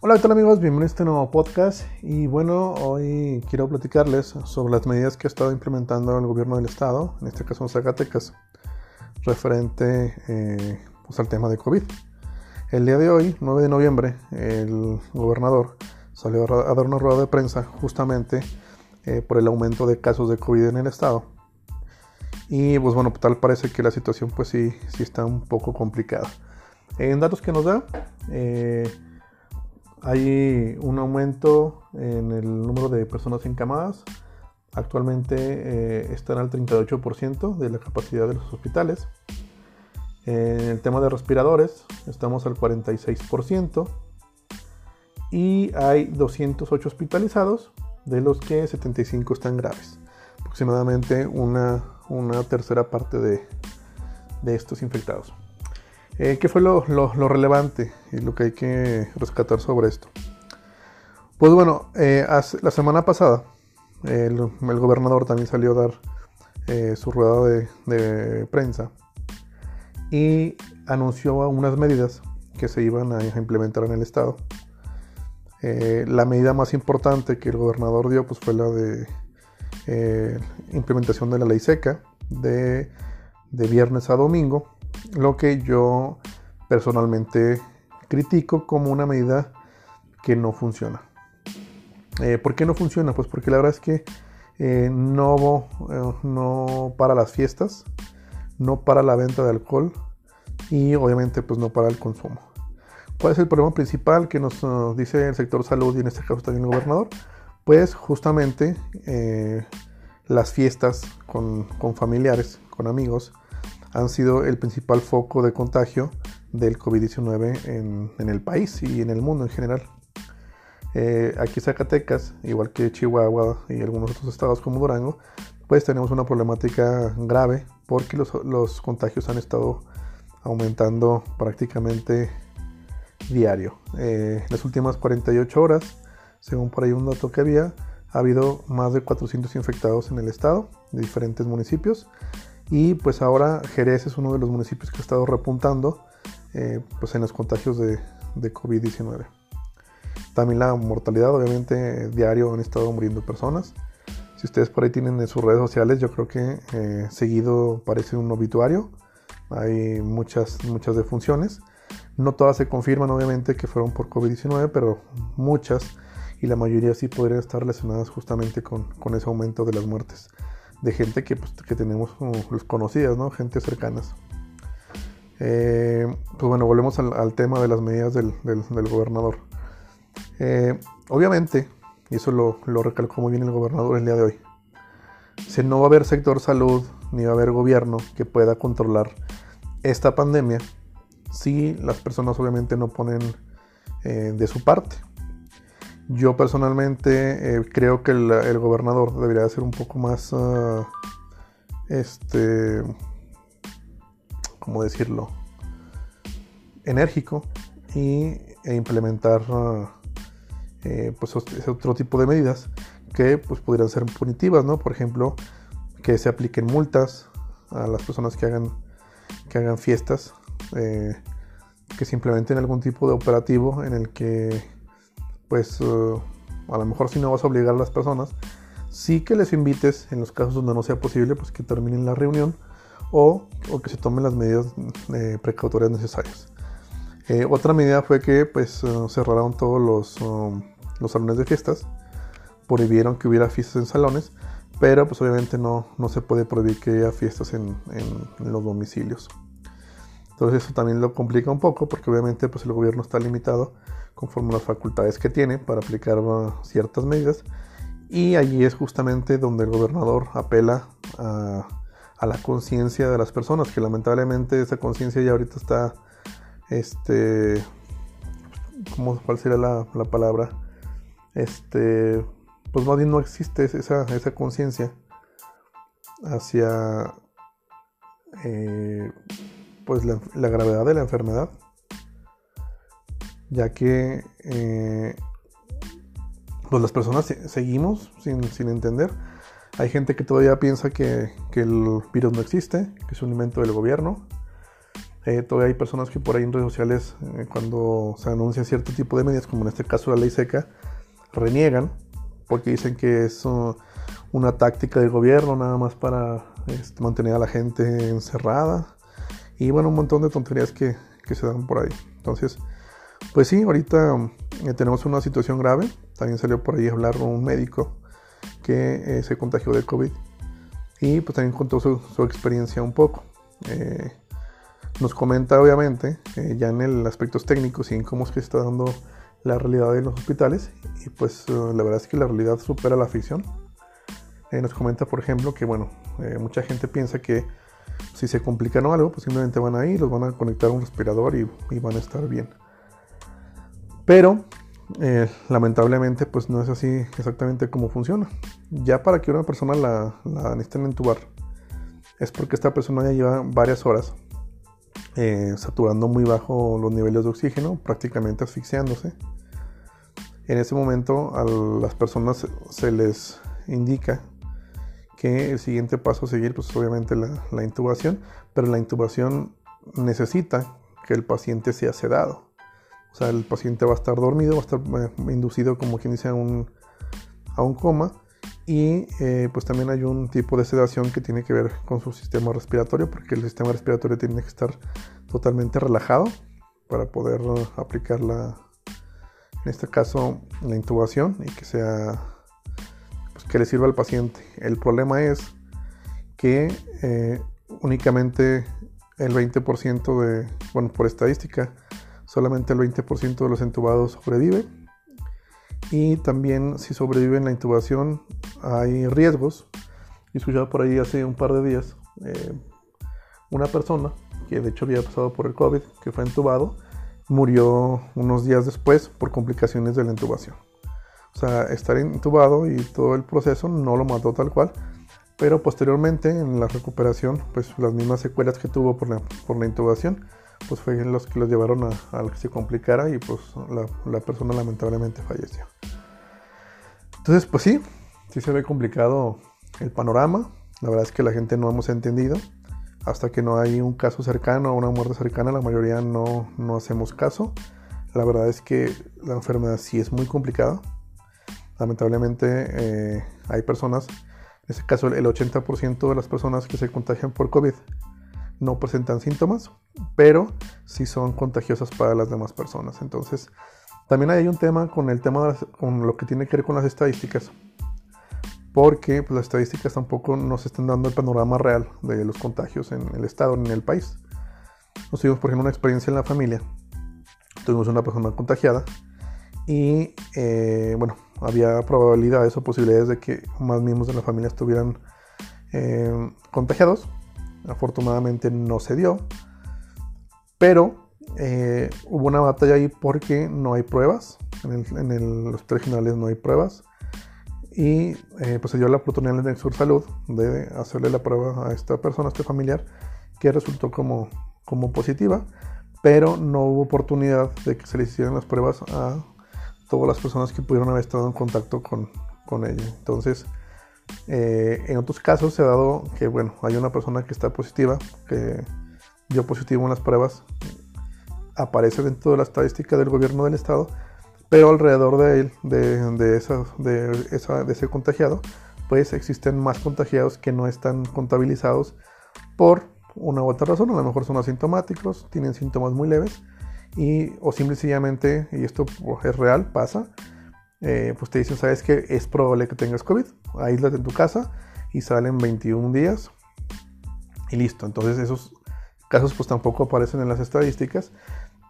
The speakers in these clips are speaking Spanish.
Hola, ¿qué tal amigos? Bienvenidos a este nuevo podcast y bueno, hoy quiero platicarles sobre las medidas que ha estado implementando el gobierno del estado, en este caso en Zacatecas, referente eh, pues, al tema de COVID. El día de hoy, 9 de noviembre, el gobernador salió a dar una rueda de prensa justamente eh, por el aumento de casos de COVID en el estado. Y pues bueno, tal parece que la situación pues sí, sí está un poco complicada. En datos que nos da, eh, hay un aumento en el número de personas encamadas. Actualmente eh, están al 38% de la capacidad de los hospitales. En el tema de respiradores, estamos al 46%. Y hay 208 hospitalizados, de los que 75 están graves. Aproximadamente una, tercera parte de estos infectados. Eh, ¿Qué fue lo, relevante y lo que hay que rescatar sobre esto? Pues bueno, eh, la semana pasada el, gobernador también salió a dar eh, su rueda de, prensa y anunció unas medidas que se iban a, implementar en el estado. la medida más importante que el gobernador dio pues, fue la de implementación de la ley seca de, de viernes a domingo lo que yo personalmente critico como una medida que no funciona. Eh, ¿Por qué no funciona? Pues porque la verdad es que eh, no, eh, no para las fiestas, no para la venta de alcohol y obviamente pues no para el consumo. ¿Cuál es el problema principal que nos dice el sector salud y en este caso también el gobernador? Pues justamente las fiestas con, con familiares, con amigos, han sido el principal foco de contagio del COVID-19 en, el país y en el mundo en general. Eh, aquí Zacatecas, igual que Chihuahua y algunos otros estados como Durango, pues tenemos una problemática grave porque los, contagios han estado aumentando prácticamente diario. Eh, las últimas 48 horas, según por ahí un dato que había, ha habido más de 400 infectados en el estado de diferentes municipios y pues ahora Jerez es uno de los municipios que ha estado repuntando eh, pues en los contagios de, COVID-19. También la mortalidad, obviamente, diario han estado muriendo personas. Si ustedes por ahí tienen en sus redes sociales, yo creo que eh, seguido parece un obituario. Hay muchas, muchas defunciones. No todas se confirman, obviamente, que fueron por COVID-19, pero muchas y la mayoría sí podrían estar relacionadas justamente con, con ese aumento de las muertes de gente que, pues, que tenemos conocidas, ¿no? Gente cercanas. Eh, pues bueno, volvemos al, tema de las medidas del, gobernador. Eh, obviamente, y eso lo, lo, recalcó muy bien el gobernador el día de hoy, si no va a haber sector salud ni va a haber gobierno que pueda controlar esta pandemia si las personas obviamente no ponen eh, de su parte. Yo personalmente eh, creo que el, gobernador debería ser un poco más, ah, este, ¿cómo decirlo? Enérgico y, e implementar ah, eh, pues otro tipo de medidas que pues podrían ser punitivas, ¿no? Por ejemplo, que se apliquen multas a las personas que hagan, que hagan fiestas, eh, que se implementen algún tipo de operativo en el que pues eh, a lo mejor si no vas a obligar a las personas, sí que les invites en los casos donde no sea posible, pues que terminen la reunión o, que se tomen las medidas eh, precautorias necesarias. Eh, otra medida fue que pues cerraron todos los, um, los, salones de fiestas, prohibieron que hubiera fiestas en salones, pero pues obviamente no, no se puede prohibir que haya fiestas en, en, los domicilios. Entonces eso también lo complica un poco porque obviamente pues el gobierno está limitado conforme a las facultades que tiene para aplicar ciertas medidas. Y allí es justamente donde el gobernador apela a, la conciencia de las personas, que lamentablemente esa conciencia ya ahorita está, este, ¿cómo, ¿cuál sería la, palabra? Este, pues más bien no existe esa, esa conciencia hacia eh, pues la gravedad de la enfermedad ya que eh, pues las personas seguimos sin, entender. Hay gente que todavía piensa que, el virus no existe, que es un invento del gobierno. Eh, todavía hay personas que por ahí en redes sociales, eh, cuando se anuncia cierto tipo de medidas, como en este caso la ley seca, reniegan porque dicen que es una táctica del gobierno nada más para este, mantener a la gente encerrada y bueno, un montón de tonterías que, que se dan por ahí. Entonces, pues sí, ahorita eh, tenemos una situación grave. También salió por ahí a hablar un médico que se contagió de COVID y pues también contó su, su experiencia un poco. Eh, nos comenta obviamente eh, ya en el aspectos técnicos y en cómo es que está dando la realidad de los hospitales y pues eh, la verdad es que la realidad supera la ficción. nos comenta por ejemplo que bueno, mucha gente piensa que si se complica no algo, pues simplemente van a ir, los van a conectar a un respirador y, van a estar bien. Pero lamentablemente pues no es así exactamente como funciona. Ya para que una persona la, la necesiten entubar es porque esta persona ya lleva varias horas eh, saturando muy bajo los niveles de oxígeno, prácticamente asfixiándose. En ese momento a las personas se les indica que el siguiente paso a seguir, pues obviamente la, la intubación, pero la intubación necesita que el paciente sea sedado. O sea, el paciente va a estar dormido, va a estar eh, inducido como quien dice a un, a un coma y eh, pues también hay un tipo de sedación que tiene que ver con su sistema respiratorio, porque el sistema respiratorio tiene que estar totalmente relajado para poder aplicar la, en este caso, la intubación y que sea, que le sirva al paciente. El problema es que eh, únicamente el 20% de, bueno, por estadística, solamente el 20% de los entubados sobrevive y también si sobreviven la intubación hay riesgos. Y escuchaba por ahí hace un par de días eh, una persona que de hecho había pasado por el COVID, que fue entubado, murió unos días después por complicaciones de la intubación. O sea, estar intubado y todo el proceso no lo mató tal cual, pero posteriormente en la recuperación, pues las mismas secuelas que tuvo por la, por la intubación, pues fue los que los llevaron a, que se complicara y pues la, la persona lamentablemente falleció. Entonces, pues sí, sí se ve complicado el panorama. La verdad es que la gente no hemos entendido. Hasta que no hay un caso cercano una muerte cercana, la mayoría no, no hacemos caso. La verdad es que la enfermedad sí es muy complicada. Lamentablemente eh, hay personas, en este caso el 80% de las personas que se contagian por COVID no presentan síntomas, pero sí son contagiosas para las demás personas. Entonces, también hay un tema con el tema con lo que tiene que ver con las estadísticas porque pues, las estadísticas tampoco nos están dando el panorama real de los contagios en el estado, en el país. Nos tuvimos, por ejemplo, una experiencia en la familia. Tuvimos una persona contagiada y, eh, bueno, había probabilidades o posibilidades de que más miembros de la familia estuvieran eh, contagiados. Afortunadamente no se dio, pero eh, hubo una batalla ahí porque no hay pruebas. En, los hospitales generales no hay pruebas y eh, pues se dio la oportunidad en el Sur Salud de hacerle la prueba a esta persona, a este familiar, que resultó como, como positiva, pero no hubo oportunidad de que se le hicieran las pruebas a todas las personas que pudieron haber estado en contacto con, con ella. Entonces, eh, en otros casos se ha dado que, bueno, hay una persona que está positiva, que dio positivo en las pruebas, aparece dentro de la estadística del gobierno del estado, pero alrededor de él, de, de, esa, de, ese contagiado, pues existen más contagiados que no están contabilizados por una u otra razón, a lo mejor son asintomáticos, tienen síntomas muy leves y o simple y sencillamente, y esto pues, es real, pasa, eh, pues te dicen, sabes que es probable que tengas COVID, aíslate en tu casa y salen 21 días y listo. Entonces esos casos pues tampoco aparecen en las estadísticas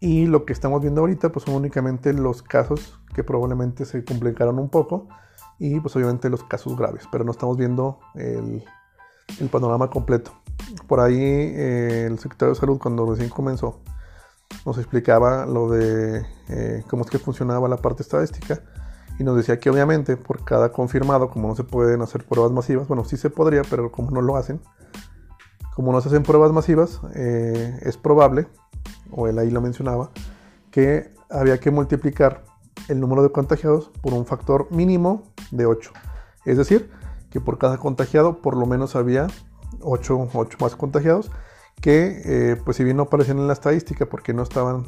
y lo que estamos viendo ahorita pues son únicamente los casos que probablemente se complicaron un poco y pues obviamente los casos graves, pero no estamos viendo el, panorama completo. Por ahí eh, el secretario de salud cuando recién comenzó nos explicaba lo de eh, cómo es que funcionaba la parte estadística y nos decía que obviamente por cada confirmado, como no se pueden hacer pruebas masivas, bueno sí se podría, pero como no lo hacen, como no se hacen pruebas masivas, eh, es probable o él ahí lo mencionaba, que había que multiplicar el número de contagiados por un factor mínimo de 8. Es decir, que por cada contagiado por lo menos había 8, 8 más contagiados que eh, pues si bien no aparecían en la estadística porque no estaban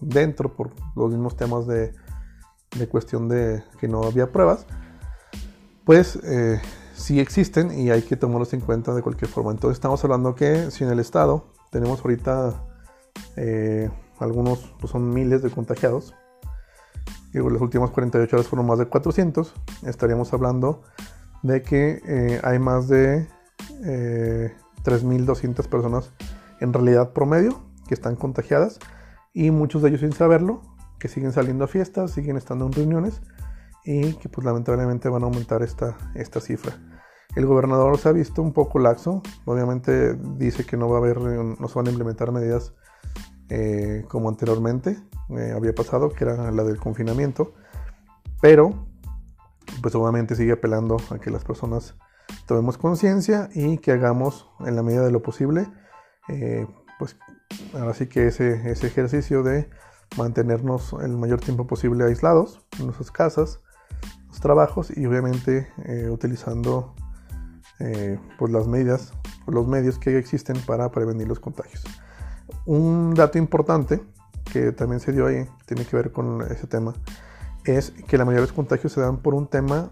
dentro por los mismos temas de, cuestión de que no había pruebas, pues sí existen y hay que tomarlos en cuenta de cualquier forma. Entonces estamos hablando que si en el estado tenemos ahorita algunos pues son miles de contagiados, y las últimas 48 horas fueron más de 400, estaríamos hablando de que eh, hay más de eh, 3.200 personas en realidad promedio que están contagiadas y muchos de ellos sin saberlo, que siguen saliendo a fiestas, siguen estando en reuniones y que pues lamentablemente van a aumentar esta, esta cifra. El gobernador se ha visto un poco laxo, obviamente dice que no va a haber, no se van a implementar medidas eh, como anteriormente eh, había pasado, que era la del confinamiento, pero pues obviamente sigue apelando a que las personas tomemos conciencia y que hagamos en la medida de lo posible, eh, pues ahora sí que ese, ese ejercicio de mantenernos el mayor tiempo posible aislados en nuestras casas, los trabajos y obviamente utilizando pues las medidas, los medios que existen para prevenir los contagios. Un dato importante que también se dio ahí, tiene que ver con ese tema, es que la mayoría de los contagios se dan por un tema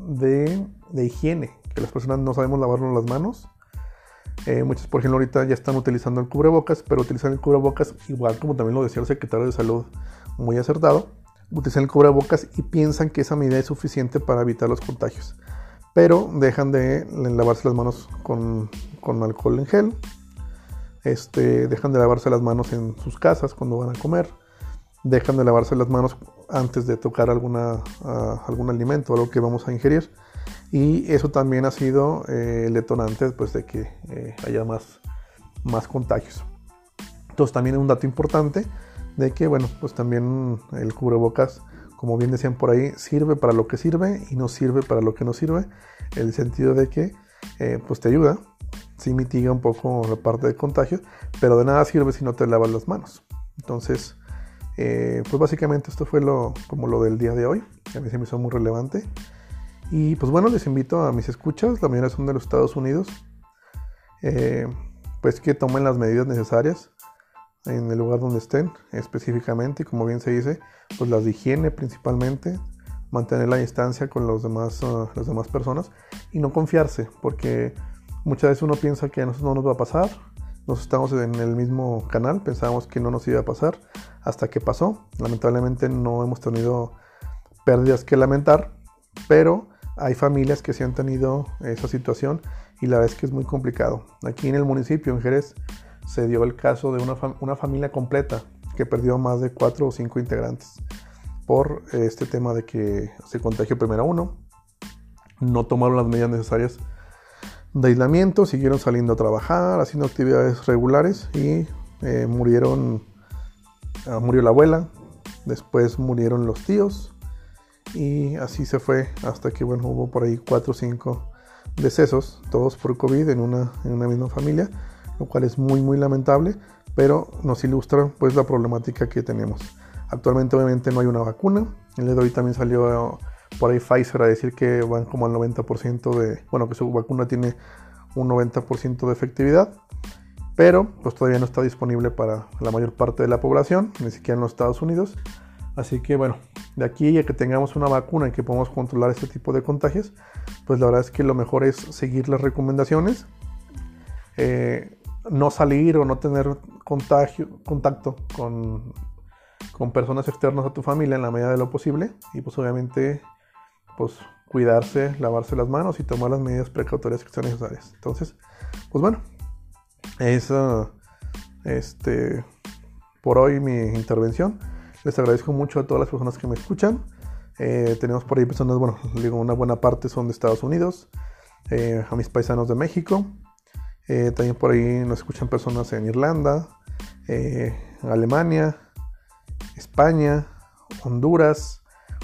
de, higiene, las personas no sabemos lavarnos las manos. Eh, muchos, por ejemplo, ahorita ya están utilizando el cubrebocas, pero utilizan el cubrebocas igual como también lo decía el secretario de salud, muy acertado. Utilizan el cubrebocas y piensan que esa medida es suficiente para evitar los contagios. Pero dejan de lavarse las manos con, con alcohol en gel, este, dejan de lavarse las manos en sus casas cuando van a comer, dejan de lavarse las manos antes de tocar alguna, algún alimento algo que vamos a ingerir. Y eso también ha sido eh, el detonante pues, de que eh, haya más, más contagios. Entonces también es un dato importante de que, bueno, pues también el cubrebocas, como bien decían por ahí, sirve para lo que sirve y no sirve para lo que no sirve. El sentido de que, eh, pues te ayuda, sí mitiga un poco la parte de contagio, pero de nada sirve si no te lavas las manos. Entonces, eh, pues básicamente esto fue lo, como lo del día de hoy, a mí se me hizo muy relevante. Y pues bueno, les invito a mis escuchas, la mayoría son de los Estados Unidos, eh, pues que tomen las medidas necesarias en el lugar donde estén específicamente y como bien se dice, pues las de higiene principalmente, mantener la distancia con los demás, uh, las demás personas y no confiarse, porque Muchas veces uno piensa que a nosotros no nos va a pasar. Nos estamos en el mismo canal, pensábamos que no nos iba a pasar hasta que pasó. Lamentablemente no hemos tenido pérdidas que lamentar, pero hay familias que sí han tenido esa situación y la verdad es que es muy complicado. Aquí en el municipio, en Jerez, se dio el caso de una, una familia completa que perdió más de cuatro o cinco integrantes por este tema de que se contagió primero uno, no tomaron las medidas necesarias de aislamiento, siguieron saliendo a trabajar, haciendo actividades regulares y eh, murieron, ah, murió la abuela, después murieron los tíos y así se fue hasta que bueno, hubo por ahí 4 o 5 decesos, todos por COVID en una, en una misma familia, lo cual es muy muy lamentable, pero nos ilustra pues la problemática que tenemos. Actualmente obviamente no hay una vacuna, el de hoy también salió por ahí Pfizer a decir que van como al 90% de, bueno, que su vacuna tiene un 90% de efectividad, pero pues todavía no está disponible para la mayor parte de la población, ni siquiera en los Estados Unidos. Así que bueno, de aquí a que tengamos una vacuna y que podamos controlar este tipo de contagios, pues la verdad es que lo mejor es seguir las recomendaciones, eh, no salir o no tener contagio, contacto con, con personas externas a tu familia en la medida de lo posible y pues obviamente pues cuidarse, lavarse las manos y tomar las medidas precautorias que sean necesarias. Entonces, pues bueno, es este, por hoy mi intervención. Les agradezco mucho a todas las personas que me escuchan. Eh, tenemos por ahí personas, bueno, digo, una buena parte son de Estados Unidos, eh, a mis paisanos de México. Eh, también por ahí nos escuchan personas en Irlanda, Alemania, España, Honduras,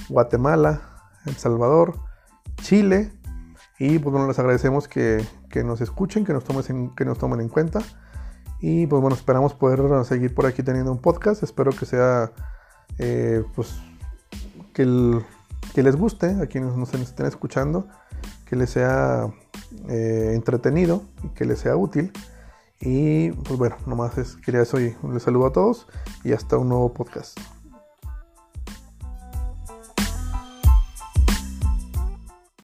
Guatemala, el Salvador, Chile. Y pues bueno, les agradecemos que, nos escuchen, que nos, tomen en, que nos tomen en cuenta. Y pues bueno, esperamos poder seguir por aquí teniendo un podcast. Espero que sea, eh, pues, que, que, les guste a quienes nos estén escuchando, que les sea eh, entretenido y que les sea útil. Y pues bueno, nomás es, quería eso y les saludo a todos y hasta un nuevo podcast.